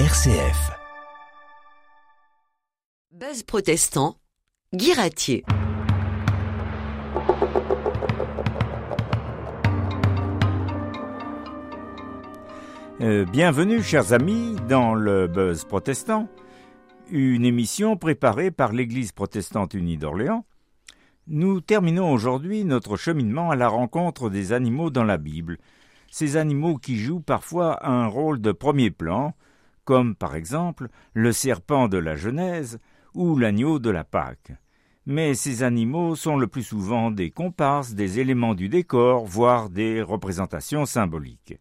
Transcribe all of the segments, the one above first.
RCF. Buzz protestant, Guy Ratier. Euh, bienvenue, chers amis, dans le Buzz protestant, une émission préparée par l'Église protestante unie d'Orléans. Nous terminons aujourd'hui notre cheminement à la rencontre des animaux dans la Bible, ces animaux qui jouent parfois un rôle de premier plan, comme par exemple le serpent de la Genèse ou l'agneau de la Pâque. Mais ces animaux sont le plus souvent des comparses, des éléments du décor, voire des représentations symboliques.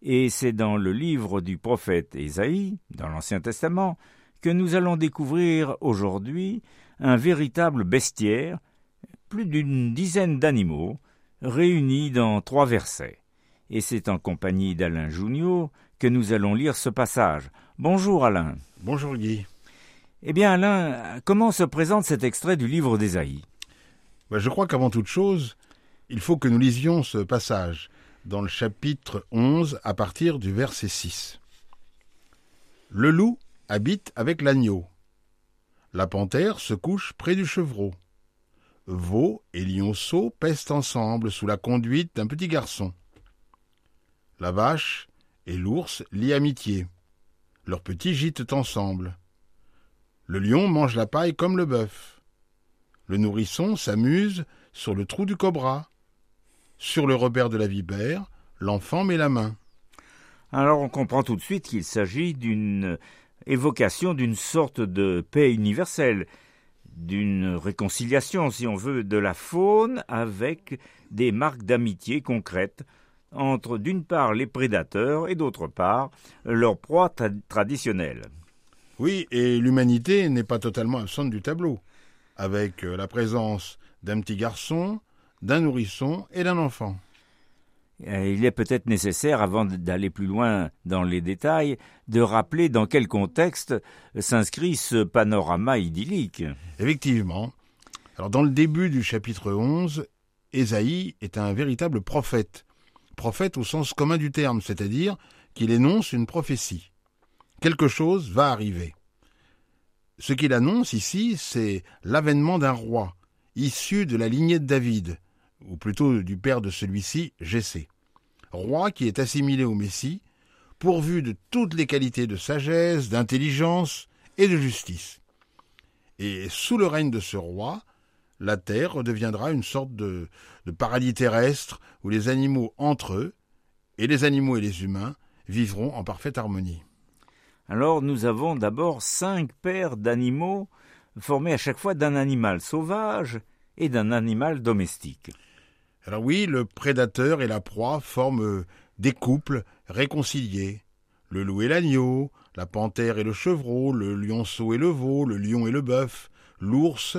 Et c'est dans le livre du prophète Ésaïe, dans l'Ancien Testament, que nous allons découvrir aujourd'hui un véritable bestiaire, plus d'une dizaine d'animaux, réunis dans trois versets. Et c'est en compagnie d'Alain Junio que nous allons lire ce passage. Bonjour Alain. Bonjour Guy. Eh bien Alain, comment se présente cet extrait du livre d'Ésaïe? Ben, Je crois qu'avant toute chose, il faut que nous lisions ce passage dans le chapitre 11 à partir du verset 6. Le loup habite avec l'agneau. La panthère se couche près du chevreau. Veau et lionceau pèsent ensemble sous la conduite d'un petit garçon. La vache et l'ours lient amitié. Leurs petits gîtent ensemble. Le lion mange la paille comme le bœuf. Le nourrisson s'amuse sur le trou du cobra. Sur le repère de la vipère, l'enfant met la main. Alors on comprend tout de suite qu'il s'agit d'une évocation d'une sorte de paix universelle, d'une réconciliation, si on veut, de la faune avec des marques d'amitié concrètes entre d'une part les prédateurs et d'autre part leur proie tra- traditionnelle. Oui, et l'humanité n'est pas totalement absente du tableau, avec euh, la présence d'un petit garçon, d'un nourrisson et d'un enfant. Euh, Il est peut-être nécessaire, avant d'aller plus loin dans les détails, de rappeler dans quel contexte s'inscrit ce panorama idyllique. Effectivement. Alors dans le début du chapitre 11, Ésaïe est un véritable prophète. Prophète au sens commun du terme, c'est-à-dire qu'il énonce une prophétie. Quelque chose va arriver. Ce qu'il annonce ici, c'est l'avènement d'un roi, issu de la lignée de David, ou plutôt du père de celui-ci, Jessé. Roi qui est assimilé au Messie, pourvu de toutes les qualités de sagesse, d'intelligence et de justice. Et sous le règne de ce roi, la terre redeviendra une sorte de, de paradis terrestre où les animaux entre eux, et les animaux et les humains, vivront en parfaite harmonie. Alors nous avons d'abord cinq paires d'animaux formés à chaque fois d'un animal sauvage et d'un animal domestique. Alors oui, le prédateur et la proie forment des couples réconciliés. Le loup et l'agneau, la panthère et le chevreau, le lionceau et le veau, le lion et le bœuf, l'ours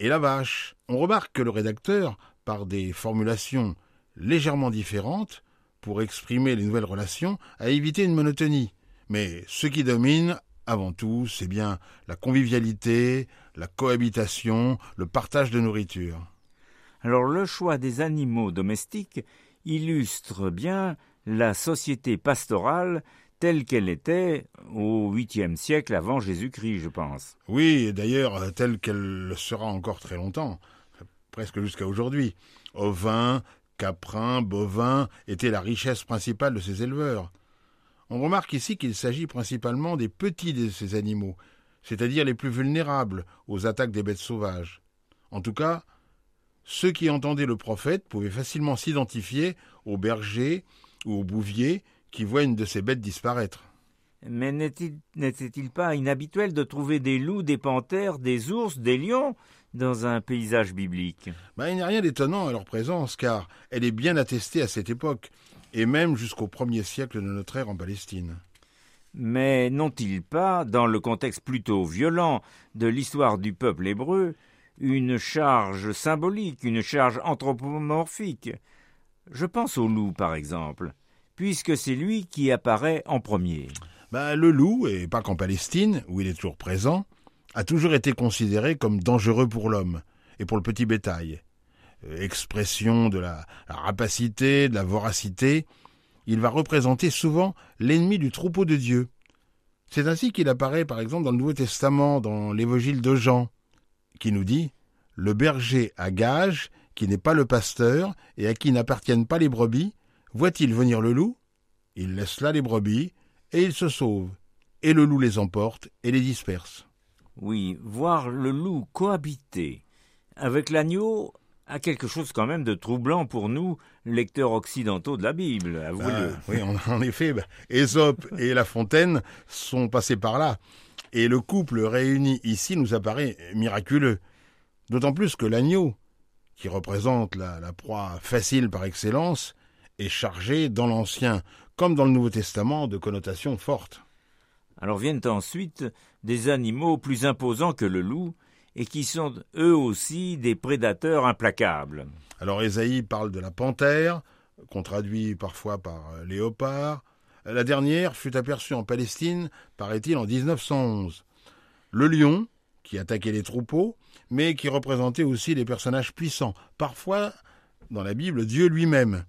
et la vache. On remarque que le rédacteur, par des formulations légèrement différentes, pour exprimer les nouvelles relations, a évité une monotonie. Mais ce qui domine, avant tout, c'est bien la convivialité, la cohabitation, le partage de nourriture. Alors le choix des animaux domestiques illustre bien la société pastorale telle qu'elle était au 8e siècle avant Jésus-Christ, je pense. Oui, et d'ailleurs, telle qu'elle le sera encore très longtemps, presque jusqu'à aujourd'hui. Ovins, caprins, bovins étaient la richesse principale de ces éleveurs. On remarque ici qu'il s'agit principalement des petits de ces animaux, c'est-à-dire les plus vulnérables aux attaques des bêtes sauvages. En tout cas, ceux qui entendaient le prophète pouvaient facilement s'identifier aux bergers ou aux bouviers qui voient une de ces bêtes disparaître. Mais n'était- n'était-il pas inhabituel de trouver des loups, des panthères, des ours, des lions dans un paysage biblique? Ben, il n'y a rien d'étonnant à leur présence, car elle est bien attestée à cette époque, et même jusqu'au premier siècle de notre ère en Palestine. Mais n'ont-ils pas, dans le contexte plutôt violent de l'histoire du peuple hébreu, une charge symbolique, une charge anthropomorphique? Je pense au loup, par exemple, puisque c'est lui qui apparaît en premier. Ben, le loup, et pas qu'en Palestine, où il est toujours présent, a toujours été considéré comme dangereux pour l'homme et pour le petit bétail. Euh, Expression de la, la rapacité, de la voracité, il va représenter souvent l'ennemi du troupeau de Dieu. C'est ainsi qu'il apparaît par exemple dans le Nouveau Testament, dans l'évangile de Jean, qui nous dit Le berger à gage, qui n'est pas le pasteur et à qui n'appartiennent pas les brebis, voit-il venir le loup? Il laisse là les brebis et il se sauve. Et le loup les emporte et les disperse. Oui, voir le loup cohabiter avec l'agneau a quelque chose quand même de troublant pour nous, lecteurs occidentaux de la Bible, avouez-le. Ah, oui, en, effet, bah, Ésope et La Fontaine sont passés par là. Et le couple réuni ici nous apparaît miraculeux. D'autant plus que l'agneau, qui représente la, la proie facile par excellence, est chargé dans l'Ancien comme dans le Nouveau Testament de connotations fortes. Alors viennent ensuite des animaux plus imposants que le loup, et qui sont eux aussi des prédateurs implacables. Alors Ésaïe parle de la panthère, qu'on traduit parfois par léopard. La dernière fut aperçue en Palestine, paraît-il, en 1911. Le lion, qui attaquait les troupeaux, mais qui représentait aussi des personnages puissants, parfois dans la Bible Dieu lui-même.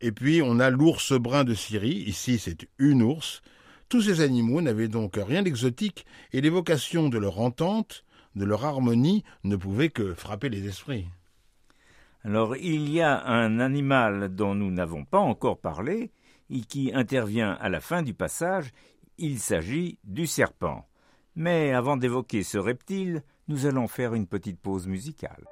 Et puis on a l'ours brun de Syrie, ici c'est une ours. Tous ces animaux n'avaient donc rien d'exotique, et l'évocation de leur entente de leur harmonie ne pouvait que frapper les esprits. Alors il y a un animal dont nous n'avons pas encore parlé et qui intervient à la fin du passage, il s'agit du serpent. Mais avant d'évoquer ce reptile, nous allons faire une petite pause musicale.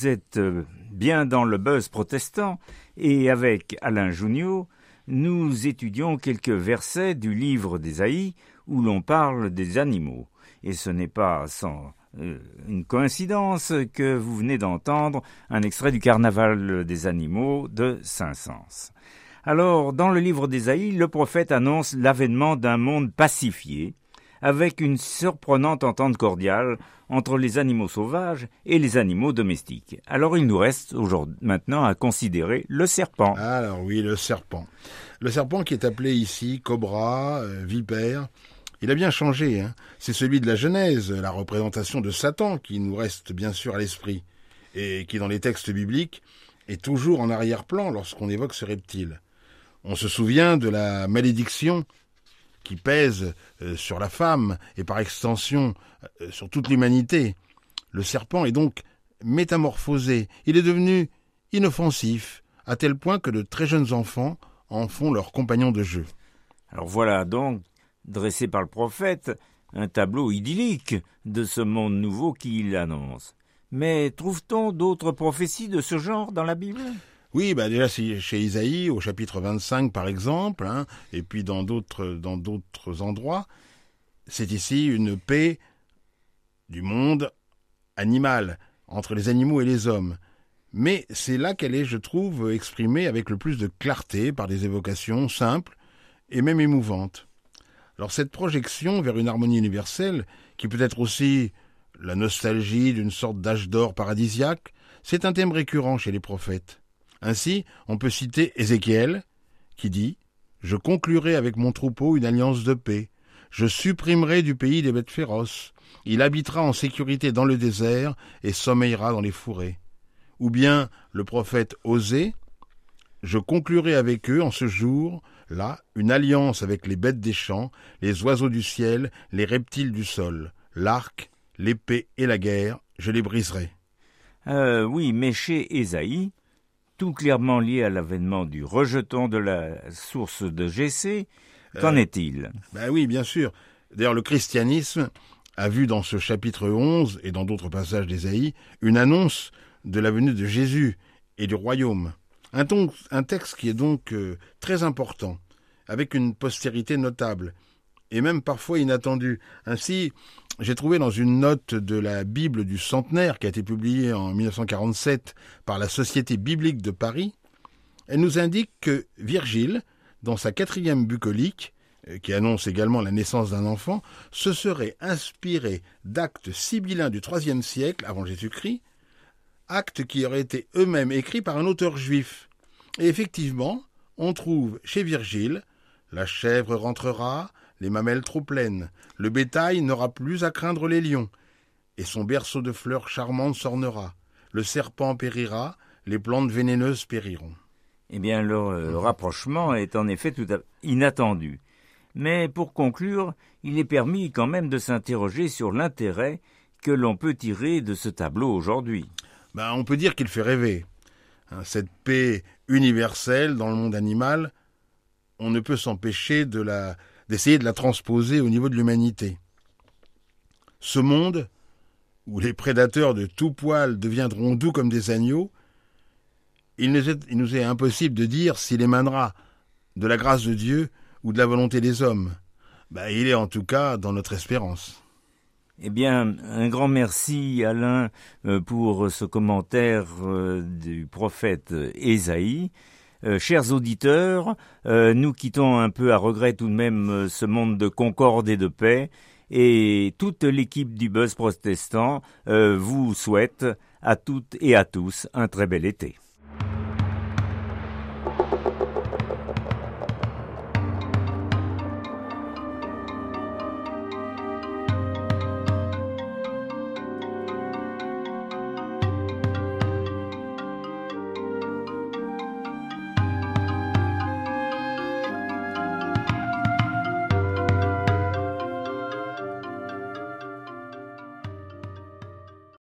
Vous êtes euh, bien dans le buzz protestant et avec Alain Junio, nous étudions quelques versets du livre d'Ésaïe où l'on parle des animaux. Et ce n'est pas sans euh, une coïncidence que vous venez d'entendre un extrait du Carnaval des animaux de Saint-Saëns. Alors, dans le livre d'Ésaïe, le prophète annonce l'avènement d'un monde pacifié, avec une surprenante entente cordiale entre les animaux sauvages et les animaux domestiques. Alors il nous reste maintenant à considérer le serpent. Alors oui, le serpent. Le serpent qui est appelé ici cobra, euh, vipère, il a bien changé. Hein. C'est celui de la Genèse, la représentation de Satan qui nous reste bien sûr à l'esprit, et qui dans les textes bibliques est toujours en arrière-plan lorsqu'on évoque ce reptile. On se souvient de la malédiction qui pèse euh, sur la femme et par extension euh, sur toute l'humanité. Le serpent est donc métamorphosé, il est devenu inoffensif, à tel point que de très jeunes enfants en font leurs compagnons de jeu. Alors voilà donc, dressé par le prophète, un tableau idyllique de ce monde nouveau qu'il annonce. Mais trouve-t-on d'autres prophéties de ce genre dans la Bible? Oui, bah déjà chez Isaïe, au chapitre 25 par exemple, hein, et puis dans d'autres dans d'autres endroits, c'est ici une paix du monde animal entre les animaux et les hommes. Mais c'est là qu'elle est, je trouve, exprimée avec le plus de clarté par des évocations simples et même émouvantes. Alors cette projection vers une harmonie universelle, qui peut être aussi la nostalgie d'une sorte d'âge d'or paradisiaque, c'est un thème récurrent chez les prophètes. Ainsi, on peut citer Ézéchiel, qui dit Je conclurai avec mon troupeau une alliance de paix. Je supprimerai du pays des bêtes féroces. Il habitera en sécurité dans le désert et sommeillera dans les fourrés. Ou bien le prophète Osée Je conclurai avec eux en ce jour, là, une alliance avec les bêtes des champs, les oiseaux du ciel, les reptiles du sol, l'arc, l'épée et la guerre, je les briserai. Euh, oui, mais chez Ésaïe, tout clairement lié à l'avènement du rejeton de la source de GC. Qu'en euh, est-il? Ben oui, bien sûr. D'ailleurs, le christianisme a vu dans ce chapitre 11 et dans d'autres passages d'Ésaïe une annonce de la venue de Jésus et du royaume. Un, un texte qui est donc euh, très important, avec une postérité notable, et même parfois inattendue. Ainsi, j'ai trouvé dans une note de la Bible du centenaire qui a été publiée en 1947 par la Société biblique de Paris, elle nous indique que Virgile, dans sa quatrième bucolique, euh, qui annonce également la naissance d'un enfant, se serait inspiré d'actes sibyllins du IIIe siècle avant Jésus-Christ, actes qui auraient été eux-mêmes écrits par un auteur juif. Et effectivement, on trouve chez Virgile La chèvre rentrera, les mamelles trop pleines, le bétail n'aura plus à craindre les lions, et son berceau de fleurs charmantes s'ornera, le serpent périra, les plantes vénéneuses périront. Eh bien, le, rapprochement est en effet tout à inattendu. Mais pour conclure, il est permis quand même de s'interroger sur l'intérêt que l'on peut tirer de ce tableau aujourd'hui. Ben, on peut dire qu'il fait rêver. Hein, cette paix universelle dans le monde animal, on ne peut s'empêcher de la d'essayer de la transposer au niveau de l'humanité. Ce monde, où les prédateurs de tout poil deviendront doux comme des agneaux, il nous est, impossible de dire s'il émanera de la grâce de Dieu ou de la volonté des hommes. Ben, il est en tout cas dans notre espérance. Eh bien, un grand merci Alain euh, pour ce commentaire euh, du prophète Ésaïe. Euh, chers auditeurs, euh, nous quittons un peu à regret tout de même euh, ce monde de concorde et de paix, et toute l'équipe du Buzz protestant vous souhaite à toutes et à tous un très bel été.